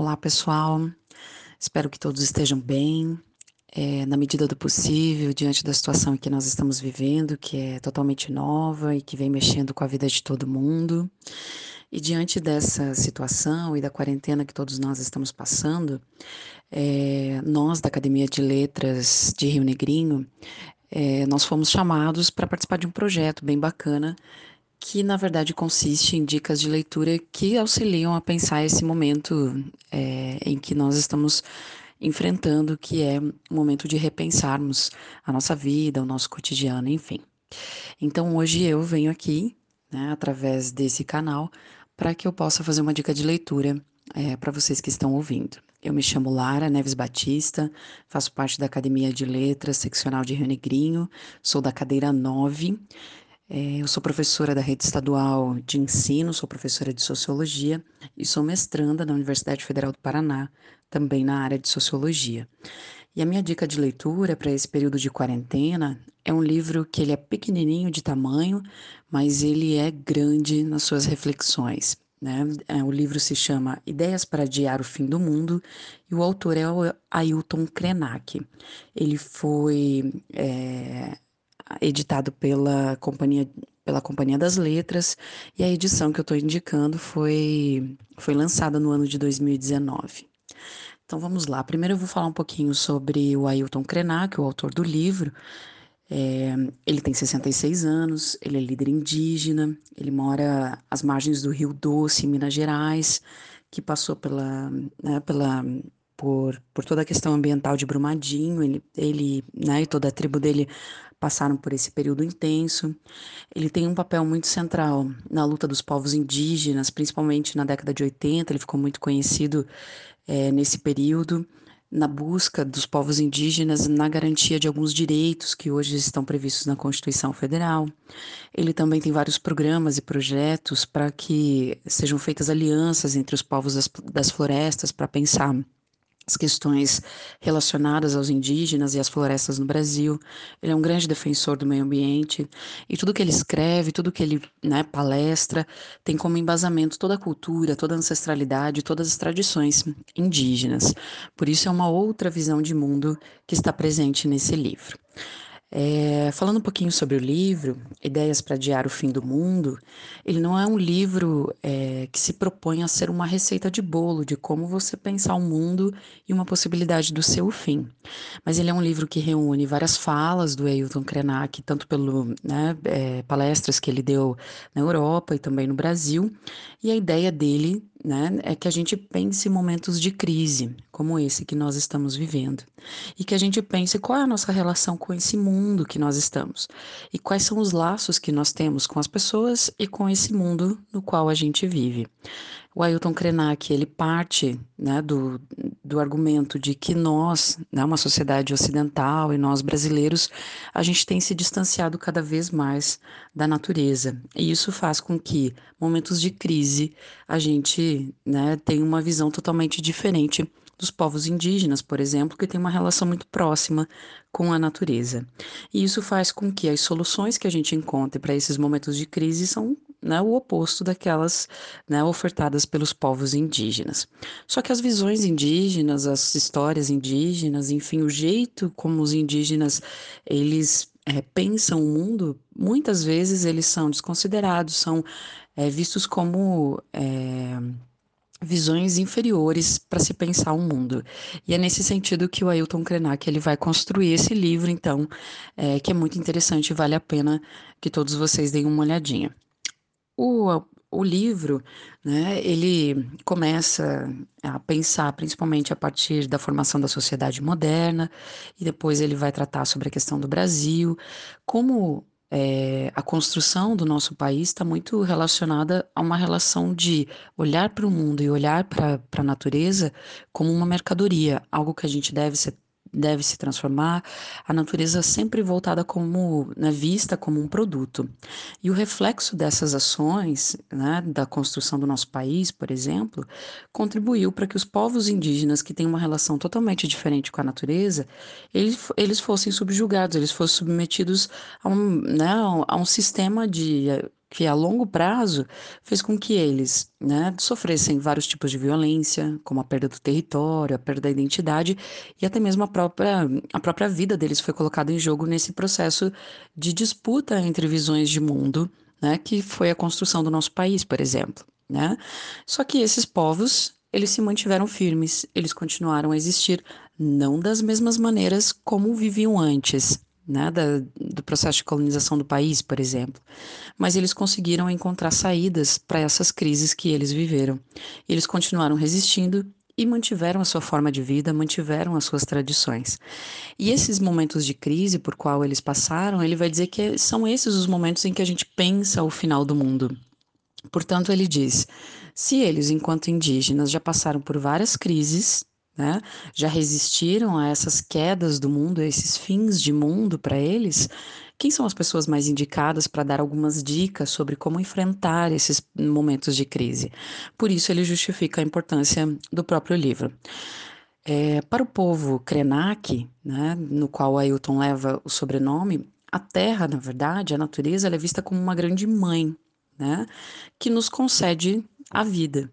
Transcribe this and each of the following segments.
Olá, pessoal. Espero que todos estejam bem, é, na medida do possível, diante da situação que nós estamos vivendo, que é totalmente nova e que vem mexendo com a vida de todo mundo. E diante dessa situação e da quarentena que todos nós estamos passando, é, nós da Academia de Letras de Rio Negrinho, é, nós fomos chamados para participar de um projeto bem bacana que na verdade consiste em dicas de leitura que auxiliam a pensar esse momento é, em que nós estamos enfrentando, que é o momento de repensarmos a nossa vida, o nosso cotidiano, enfim. Então hoje eu venho aqui, né, através desse canal, para que eu possa fazer uma dica de leitura é, para vocês que estão ouvindo. Eu me chamo Lara Neves Batista, faço parte da Academia de Letras Seccional de Rio Negrinho, sou da cadeira 9 é, eu sou professora da rede estadual de ensino, sou professora de sociologia e sou mestranda na Universidade Federal do Paraná, também na área de sociologia. E a minha dica de leitura para esse período de quarentena é um livro que ele é pequenininho de tamanho, mas ele é grande nas suas reflexões. Né? É, o livro se chama Ideias para Adiar o Fim do Mundo e o autor é o Ailton Krenak. Ele foi é, editado pela companhia pela Companhia das Letras, e a edição que eu estou indicando foi, foi lançada no ano de 2019. Então vamos lá. Primeiro eu vou falar um pouquinho sobre o Ailton Krenak, o autor do livro. É, ele tem 66 anos, ele é líder indígena, ele mora às margens do Rio Doce, em Minas Gerais, que passou pela, né, pela por, por toda a questão ambiental de Brumadinho, ele, ele né, e toda a tribo dele passaram por esse período intenso. Ele tem um papel muito central na luta dos povos indígenas, principalmente na década de 80, ele ficou muito conhecido é, nesse período, na busca dos povos indígenas na garantia de alguns direitos que hoje estão previstos na Constituição Federal. Ele também tem vários programas e projetos para que sejam feitas alianças entre os povos das, das florestas para pensar as questões relacionadas aos indígenas e às florestas no Brasil. Ele é um grande defensor do meio ambiente e tudo que ele escreve, tudo que ele né, palestra, tem como embasamento toda a cultura, toda a ancestralidade, todas as tradições indígenas. Por isso é uma outra visão de mundo que está presente nesse livro. É, falando um pouquinho sobre o livro, Ideias para Adiar o Fim do Mundo, ele não é um livro é, que se propõe a ser uma receita de bolo de como você pensar o mundo e uma possibilidade do seu fim. Mas ele é um livro que reúne várias falas do Ailton Krenak, tanto pelo né, é, palestras que ele deu na Europa e também no Brasil, e a ideia dele né, é que a gente pense em momentos de crise, como esse que nós estamos vivendo, e que a gente pense qual é a nossa relação com esse mundo que nós estamos, e quais são os laços que nós temos com as pessoas e com esse mundo no qual a gente vive. O Ailton Krenak, ele parte né, do, do argumento de que nós, né, uma sociedade ocidental e nós brasileiros, a gente tem se distanciado cada vez mais da natureza. E isso faz com que, momentos de crise, a gente né, tenha uma visão totalmente diferente dos povos indígenas, por exemplo, que tem uma relação muito próxima com a natureza. E isso faz com que as soluções que a gente encontre para esses momentos de crise são né, o oposto daquelas né, ofertadas pelos povos indígenas. Só que as visões indígenas, as histórias indígenas, enfim, o jeito como os indígenas eles é, pensam o mundo, muitas vezes eles são desconsiderados, são é, vistos como é, visões inferiores para se pensar o um mundo. E é nesse sentido que o Ailton Krenak ele vai construir esse livro, então, que é muito interessante e vale a pena que todos vocês deem uma olhadinha. O, o livro, né, ele começa a pensar principalmente a partir da formação da sociedade moderna, e depois ele vai tratar sobre a questão do Brasil, como é, a construção do nosso país está muito relacionada a uma relação de olhar para o mundo e olhar para a natureza como uma mercadoria, algo que a gente deve ser deve se transformar, a natureza sempre voltada como, né, vista como um produto. E o reflexo dessas ações, né, da construção do nosso país, por exemplo, contribuiu para que os povos indígenas, que têm uma relação totalmente diferente com a natureza, eles, eles fossem subjugados, eles fossem submetidos a um, né, a um sistema de que a longo prazo fez com que eles né, sofressem vários tipos de violência, como a perda do território, a perda da identidade e até mesmo a própria, a própria vida deles foi colocada em jogo nesse processo de disputa entre visões de mundo, né, que foi a construção do nosso país, por exemplo. Né? Só que esses povos eles se mantiveram firmes, eles continuaram a existir, não das mesmas maneiras como viviam antes, né, da, do processo de colonização do país, por exemplo. Mas eles conseguiram encontrar saídas para essas crises que eles viveram. Eles continuaram resistindo e mantiveram a sua forma de vida, mantiveram as suas tradições. E esses momentos de crise por qual eles passaram, ele vai dizer que são esses os momentos em que a gente pensa o final do mundo. Portanto, ele diz: se eles, enquanto indígenas, já passaram por várias crises, né? Já resistiram a essas quedas do mundo, a esses fins de mundo para eles? Quem são as pessoas mais indicadas para dar algumas dicas sobre como enfrentar esses momentos de crise? Por isso, ele justifica a importância do próprio livro. É, para o povo Krenak, né, no qual Ailton leva o sobrenome, a terra, na verdade, a natureza, é vista como uma grande mãe, né, que nos concede a vida.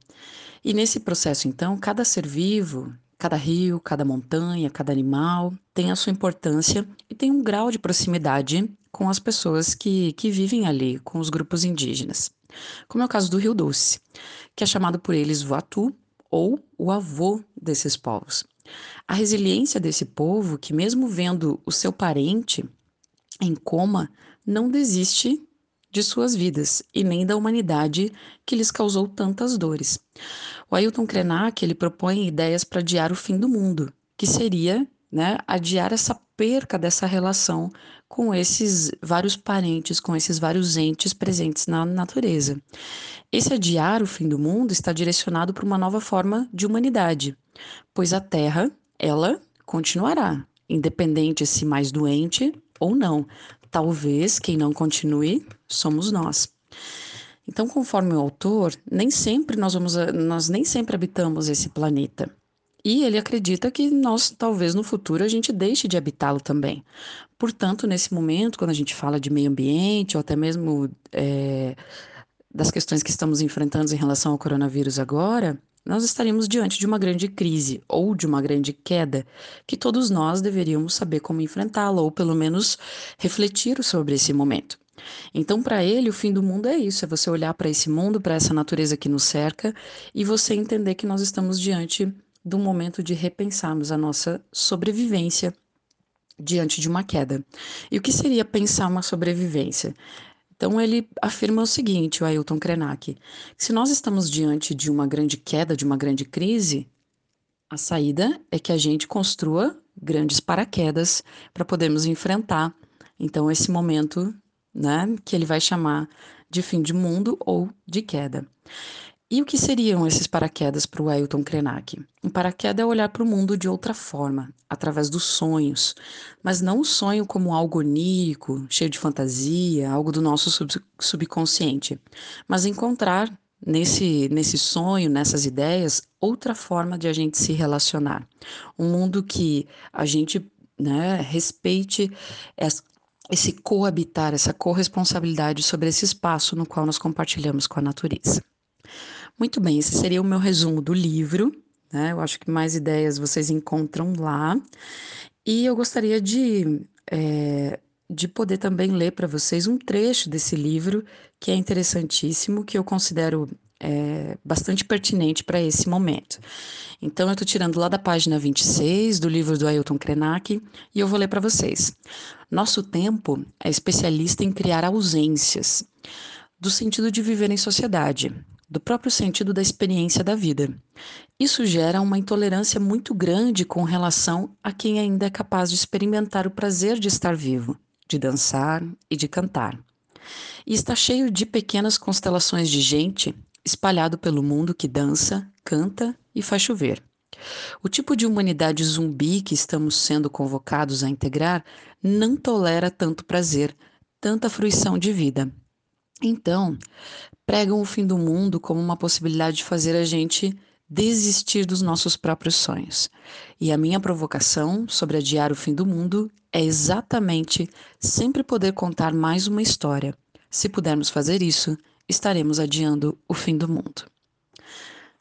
E nesse processo, então, cada ser vivo Cada rio, cada montanha, cada animal tem a sua importância e tem um grau de proximidade com as pessoas que, que vivem ali, com os grupos indígenas. Como é o caso do Rio Doce, que é chamado por eles Voatu ou o avô desses povos. A resiliência desse povo, que mesmo vendo o seu parente em coma, não desiste de suas vidas e nem da humanidade que lhes causou tantas dores. O Ailton Krenak ele propõe ideias para adiar o fim do mundo, que seria né, adiar essa perca dessa relação com esses vários parentes, com esses vários entes presentes na natureza. Esse adiar o fim do mundo está direcionado para uma nova forma de humanidade, pois a Terra, ela continuará, independente se mais doente ou não. Talvez quem não continue somos nós. Então, conforme o autor, nem sempre nós vamos, nós nem sempre habitamos esse planeta. E ele acredita que nós, talvez no futuro, a gente deixe de habitá-lo também. Portanto, nesse momento, quando a gente fala de meio ambiente, ou até mesmo é, das questões que estamos enfrentando em relação ao coronavírus agora, nós estaríamos diante de uma grande crise ou de uma grande queda que todos nós deveríamos saber como enfrentá-la, ou pelo menos refletir sobre esse momento. Então, para ele, o fim do mundo é isso: é você olhar para esse mundo, para essa natureza que nos cerca e você entender que nós estamos diante um momento de repensarmos a nossa sobrevivência diante de uma queda. E o que seria pensar uma sobrevivência? Então ele afirma o seguinte, o Ailton Krenak, se nós estamos diante de uma grande queda, de uma grande crise, a saída é que a gente construa grandes paraquedas para podermos enfrentar então esse momento né, que ele vai chamar de fim de mundo ou de queda. E o que seriam esses paraquedas para o Ailton Krenak? Um paraquedas é olhar para o mundo de outra forma, através dos sonhos, mas não o sonho como algo onírico, cheio de fantasia, algo do nosso sub subconsciente, mas encontrar nesse, nesse sonho, nessas ideias, outra forma de a gente se relacionar. Um mundo que a gente né, respeite esse coabitar, essa corresponsabilidade sobre esse espaço no qual nós compartilhamos com a natureza. Muito bem, esse seria o meu resumo do livro. Né? Eu acho que mais ideias vocês encontram lá. E eu gostaria de, é, de poder também ler para vocês um trecho desse livro que é interessantíssimo, que eu considero é, bastante pertinente para esse momento. Então, eu estou tirando lá da página 26 do livro do Ailton Krenak e eu vou ler para vocês. Nosso tempo é especialista em criar ausências do sentido de viver em sociedade, do próprio sentido da experiência da vida. Isso gera uma intolerância muito grande com relação a quem ainda é capaz de experimentar o prazer de estar vivo, de dançar e de cantar. E está cheio de pequenas constelações de gente espalhado pelo mundo que dança, canta e faz chover. O tipo de humanidade zumbi que estamos sendo convocados a integrar não tolera tanto prazer, tanta fruição de vida. Então, pregam o fim do mundo como uma possibilidade de fazer a gente desistir dos nossos próprios sonhos. E a minha provocação sobre adiar o fim do mundo é exatamente sempre poder contar mais uma história, Se pudermos fazer isso, estaremos adiando o fim do mundo.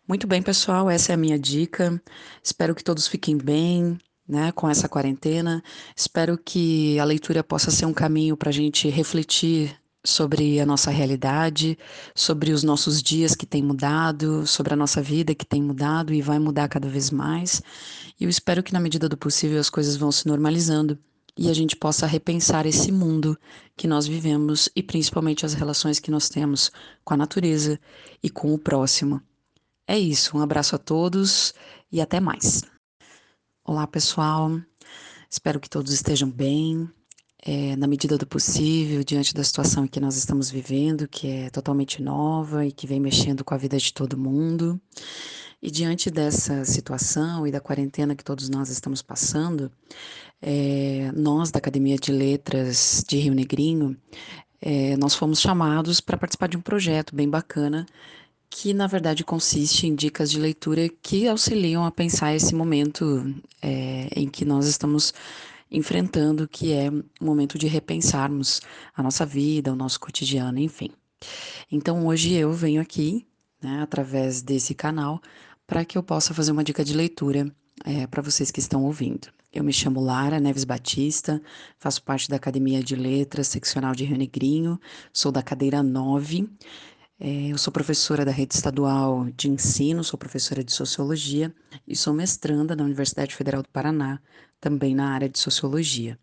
Muito bem, pessoal, essa é a minha dica. Espero que todos fiquem bem, né, com essa quarentena. Espero que a leitura possa ser um caminho para a gente refletir sobre a nossa realidade, sobre os nossos dias que têm mudado, sobre a nossa vida que tem mudado e vai mudar cada vez mais. E eu espero que, na medida do possível, as coisas vão se normalizando e a gente possa repensar esse mundo que nós vivemos e principalmente as relações que nós temos com a natureza e com o próximo. É isso, um abraço a todos e até mais. Olá, pessoal. Espero que todos estejam bem, é, na medida do possível, diante da situação que nós estamos vivendo, que é totalmente nova e que vem mexendo com a vida de todo mundo. E diante dessa situação e da quarentena que todos nós estamos passando, é, nós da Academia de Letras de Rio Negrinho, é, nós fomos chamados para participar de um projeto bem bacana que na verdade consiste em dicas de leitura que auxiliam a pensar esse momento é, em que nós estamos enfrentando, que é o momento de repensarmos a nossa vida, o nosso cotidiano, enfim. Então hoje eu venho aqui, né, através desse canal, para que eu possa fazer uma dica de leitura é, para vocês que estão ouvindo. Eu me chamo Lara Neves Batista, faço parte da Academia de Letras Seccional de Rio Negrinho, sou da cadeira 9 é, eu sou professora da rede estadual de ensino, sou professora de sociologia e sou mestranda na Universidade Federal do Paraná, também na área de sociologia.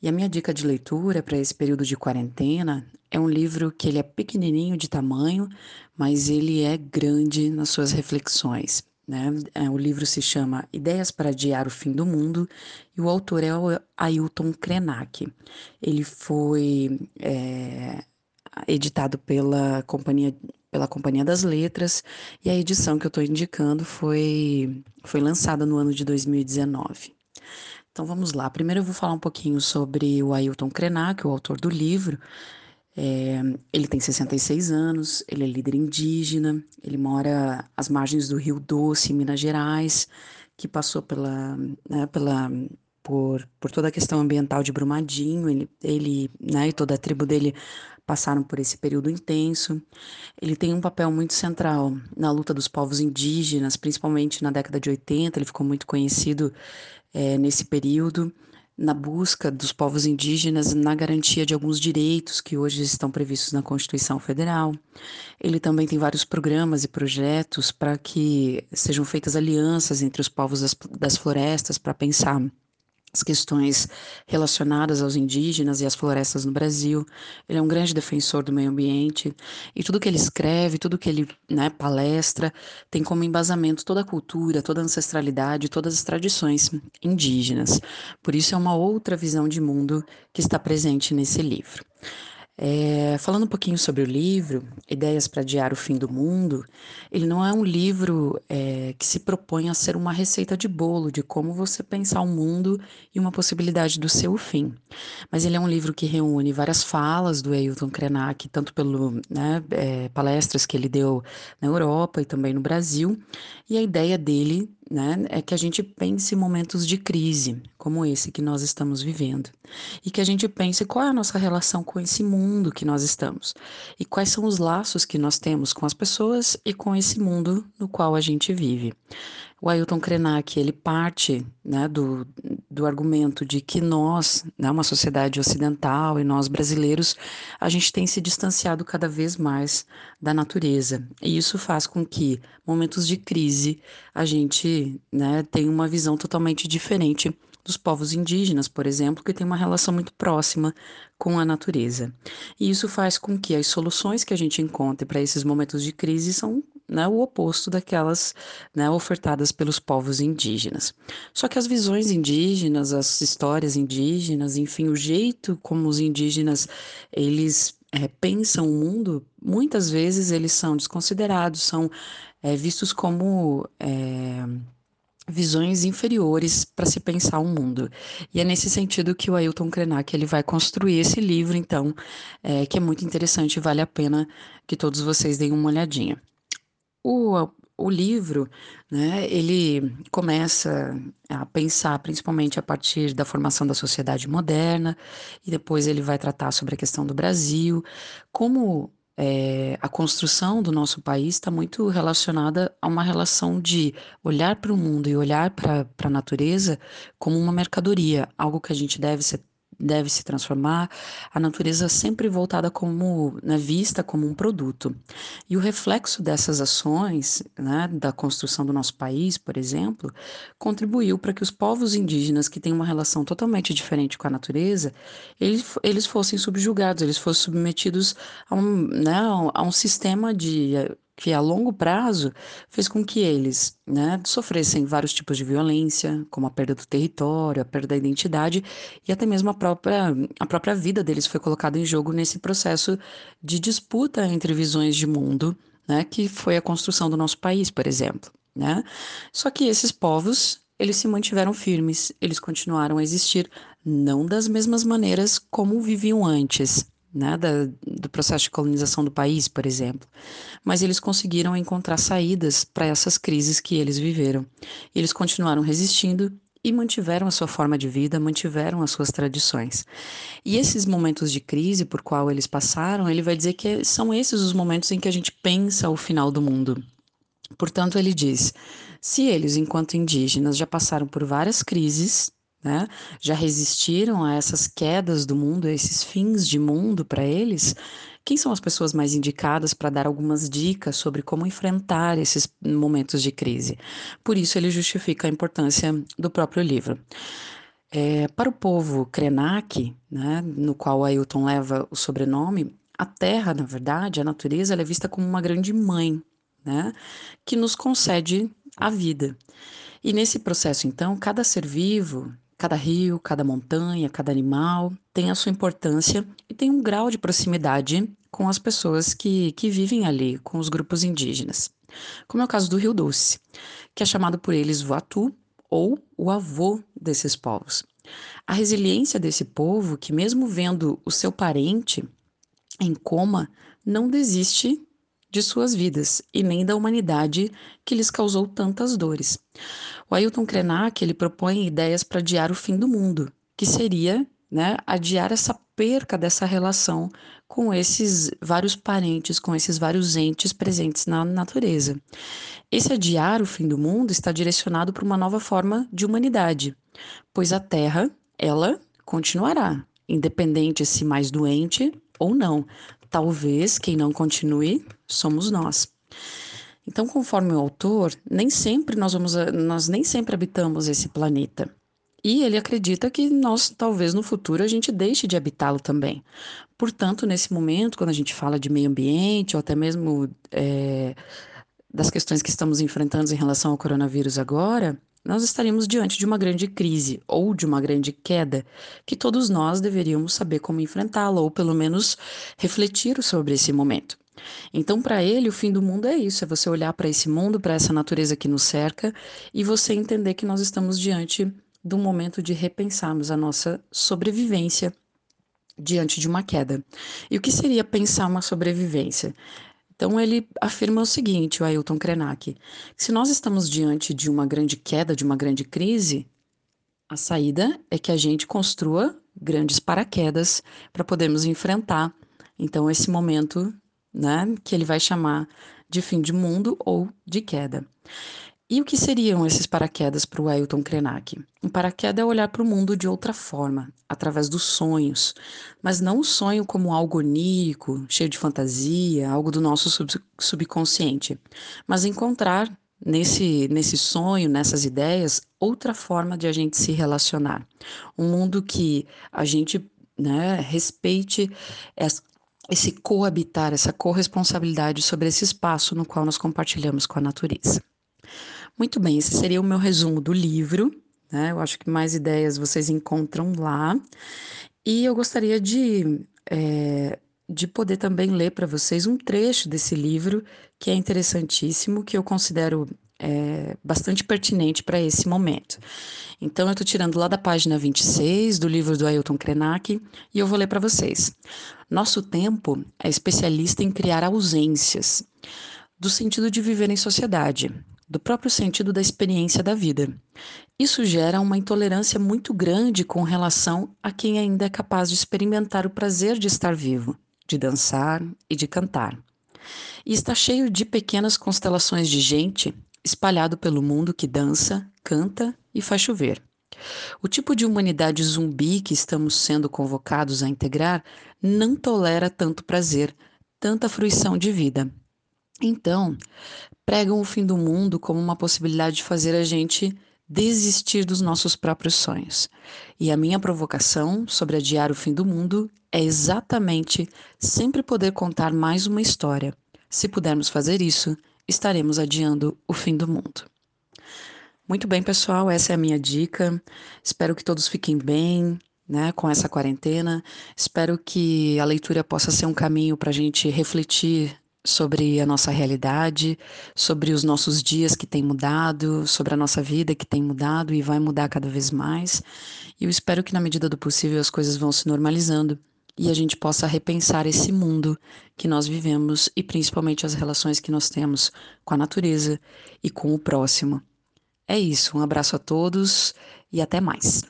E a minha dica de leitura para esse período de quarentena é um livro que ele é pequenininho de tamanho, mas ele é grande nas suas reflexões. Né? É, o livro se chama Ideias para Adiar o Fim do Mundo e o autor é o Ailton Krenak. Ele foi é, editado pela companhia pela Companhia das Letras, e a edição que eu estou indicando foi, foi lançada no ano de 2019. Então vamos lá. Primeiro eu vou falar um pouquinho sobre o Ailton Krenak, o autor do livro. É, ele tem 66 anos, ele é líder indígena, ele mora às margens do Rio Doce, em Minas Gerais, que passou pela, né, pela por, por toda a questão ambiental de Brumadinho, ele, ele né, e toda a tribo dele passaram por esse período intenso. Ele tem um papel muito central na luta dos povos indígenas, principalmente na década de 80, ele ficou muito conhecido é, nesse período, na busca dos povos indígenas na garantia de alguns direitos que hoje estão previstos na Constituição Federal. Ele também tem vários programas e projetos para que sejam feitas alianças entre os povos das, das florestas para pensar as questões relacionadas aos indígenas e às florestas no Brasil. Ele é um grande defensor do meio ambiente e tudo que ele escreve, tudo que ele né, palestra, tem como embasamento toda a cultura, toda a ancestralidade, todas as tradições indígenas. Por isso é uma outra visão de mundo que está presente nesse livro. É, falando um pouquinho sobre o livro, Ideias para Adiar o Fim do Mundo, ele não é um livro é, que se propõe a ser uma receita de bolo de como você pensar o mundo e uma possibilidade do seu fim. Mas ele é um livro que reúne várias falas do Ailton Krenak, tanto pelo né, é, palestras que ele deu na Europa e também no Brasil, e a ideia dele né, é que a gente pense em momentos de crise, como esse que nós estamos vivendo, e que a gente pense qual é a nossa relação com esse mundo que nós estamos, e quais são os laços que nós temos com as pessoas e com esse mundo no qual a gente vive. O Ailton Krenak, ele parte né, do, do argumento de que nós, né, uma sociedade ocidental e nós brasileiros, a gente tem se distanciado cada vez mais da natureza. E isso faz com que, momentos de crise, a gente né, tenha uma visão totalmente diferente dos povos indígenas, por exemplo, que tem uma relação muito próxima com a natureza. E isso faz com que as soluções que a gente encontre para esses momentos de crise são né, o oposto daquelas né, ofertadas pelos povos indígenas. Só que as visões indígenas, as histórias indígenas, enfim, o jeito como os indígenas eles é, pensam o mundo, muitas vezes eles são desconsiderados, são é, vistos como é, visões inferiores para se pensar o mundo. E é nesse sentido que o Ailton Krenak ele vai construir esse livro, então, é, que é muito interessante e vale a pena que todos vocês deem uma olhadinha. O, o livro, né, ele começa a pensar principalmente a partir da formação da sociedade moderna, e depois ele vai tratar sobre a questão do Brasil, como é, a construção do nosso país está muito relacionada a uma relação de olhar para o mundo e olhar para a natureza como uma mercadoria, algo que a gente deve ser deve se transformar, a natureza sempre voltada como, né, vista como um produto. E o reflexo dessas ações, né, da construção do nosso país, por exemplo, contribuiu para que os povos indígenas, que têm uma relação totalmente diferente com a natureza, eles, eles fossem subjugados, eles fossem submetidos a um, né, a um sistema de que a longo prazo fez com que eles né, sofressem vários tipos de violência, como a perda do território, a perda da identidade e até mesmo a própria, a própria vida deles foi colocada em jogo nesse processo de disputa entre visões de mundo, né, que foi a construção do nosso país, por exemplo. Né? Só que esses povos eles se mantiveram firmes, eles continuaram a existir, não das mesmas maneiras como viviam antes, né, da, do processo de colonização do país, por exemplo. Mas eles conseguiram encontrar saídas para essas crises que eles viveram. Eles continuaram resistindo e mantiveram a sua forma de vida, mantiveram as suas tradições. E esses momentos de crise por qual eles passaram, ele vai dizer que são esses os momentos em que a gente pensa o final do mundo. Portanto, ele diz: se eles, enquanto indígenas, já passaram por várias crises, né, já resistiram a essas quedas do mundo, a esses fins de mundo para eles, quem são as pessoas mais indicadas para dar algumas dicas sobre como enfrentar esses momentos de crise? Por isso, ele justifica a importância do próprio livro. É, para o povo Krenak, né, no qual Ailton leva o sobrenome, a terra, na verdade, a natureza, é vista como uma grande mãe, né, que nos concede a vida. E nesse processo, então, cada ser vivo Cada rio, cada montanha, cada animal tem a sua importância e tem um grau de proximidade com as pessoas que, que vivem ali, com os grupos indígenas. Como é o caso do Rio Doce, que é chamado por eles Voatu ou o avô desses povos. A resiliência desse povo, que mesmo vendo o seu parente em coma, não desiste de suas vidas e nem da humanidade que lhes causou tantas dores. O Ailton Krenak ele propõe ideias para adiar o fim do mundo, que seria né, adiar essa perca dessa relação com esses vários parentes, com esses vários entes presentes na natureza. Esse adiar o fim do mundo está direcionado para uma nova forma de humanidade, pois a Terra, ela continuará, independente se mais doente ou não. Talvez quem não continue somos nós. Então, conforme o autor, nem sempre nós vamos, nós nem sempre habitamos esse planeta. E ele acredita que nós, talvez no futuro, a gente deixe de habitá-lo também. Portanto, nesse momento, quando a gente fala de meio ambiente, ou até mesmo é, das questões que estamos enfrentando em relação ao coronavírus agora, nós estaríamos diante de uma grande crise ou de uma grande queda que todos nós deveríamos saber como enfrentá-la, ou pelo menos refletir sobre esse momento. Então, para ele, o fim do mundo é isso: é você olhar para esse mundo, para essa natureza que nos cerca e você entender que nós estamos diante um momento de repensarmos a nossa sobrevivência diante de uma queda. E o que seria pensar uma sobrevivência? Então ele afirma o seguinte, o Ailton Krenak, se nós estamos diante de uma grande queda, de uma grande crise, a saída é que a gente construa grandes paraquedas para podermos enfrentar então esse momento né, que ele vai chamar de fim de mundo ou de queda. E o que seriam esses paraquedas para o Ailton Krenak? Um paraquedas é olhar para o mundo de outra forma, através dos sonhos, mas não o sonho como algo onírico, cheio de fantasia, algo do nosso sub subconsciente, mas encontrar nesse, nesse sonho, nessas ideias, outra forma de a gente se relacionar. Um mundo que a gente né, respeite esse coabitar, essa corresponsabilidade sobre esse espaço no qual nós compartilhamos com a natureza. Muito bem, esse seria o meu resumo do livro. Né? Eu acho que mais ideias vocês encontram lá. E eu gostaria de, é, de poder também ler para vocês um trecho desse livro que é interessantíssimo, que eu considero é, bastante pertinente para esse momento. Então, eu estou tirando lá da página 26 do livro do Ailton Krenak e eu vou ler para vocês. Nosso tempo é especialista em criar ausências. do sentido de viver em sociedade, do próprio sentido da experiência da vida. Isso gera uma intolerância muito grande com relação a quem ainda é capaz de experimentar o prazer de estar vivo, de dançar e de cantar. E está cheio de pequenas constelações de gente espalhado pelo mundo que dança, canta e faz chover. O tipo de humanidade zumbi que estamos sendo convocados a integrar não tolera tanto prazer, tanta fruição de vida. Então, pregam o fim do mundo como uma possibilidade de fazer a gente desistir dos nossos próprios sonhos. E a minha provocação sobre adiar o fim do mundo é exatamente sempre poder contar mais uma história. Se pudermos fazer isso, estaremos adiando o fim do mundo. Muito bem, pessoal, essa é a minha dica. Espero que todos fiquem bem, né, com essa quarentena. Espero que a leitura possa ser um caminho para a gente refletir sobre a nossa realidade, sobre os nossos dias que têm mudado, sobre a nossa vida que tem mudado e vai mudar cada vez mais. E eu espero que, na medida do possível, as coisas vão se normalizando e a gente possa repensar esse mundo que nós vivemos e principalmente as relações que nós temos com a natureza e com o próximo. É isso, um abraço a todos e até mais.